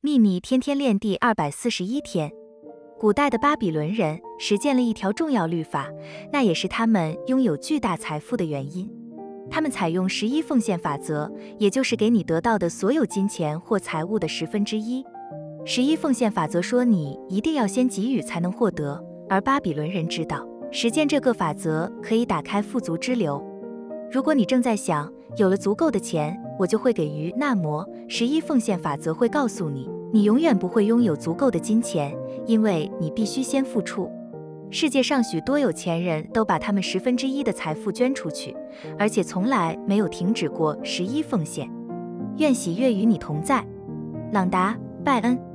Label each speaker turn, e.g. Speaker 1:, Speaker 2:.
Speaker 1: 秘密天天练第二百四十一天。古代的巴比伦人实践了一条重要律法，那也是他们拥有巨大财富的原因。他们采用十一奉献法则，也就是给你得到的所有金钱或财物的十分之一。十一奉献法则说，你一定要先给予才能获得。而巴比伦人知道，实践这个法则可以打开富足之流。如果你正在想，有了足够的钱，我就会给予，那么十一奉献法则会告诉你，你永远不会拥有足够的金钱，因为你必须先付出。世界上许多有钱人都把他们十分之一的财富捐出去，而且从来没有停止过十一奉献。愿喜悦与你同在，朗达·拜恩。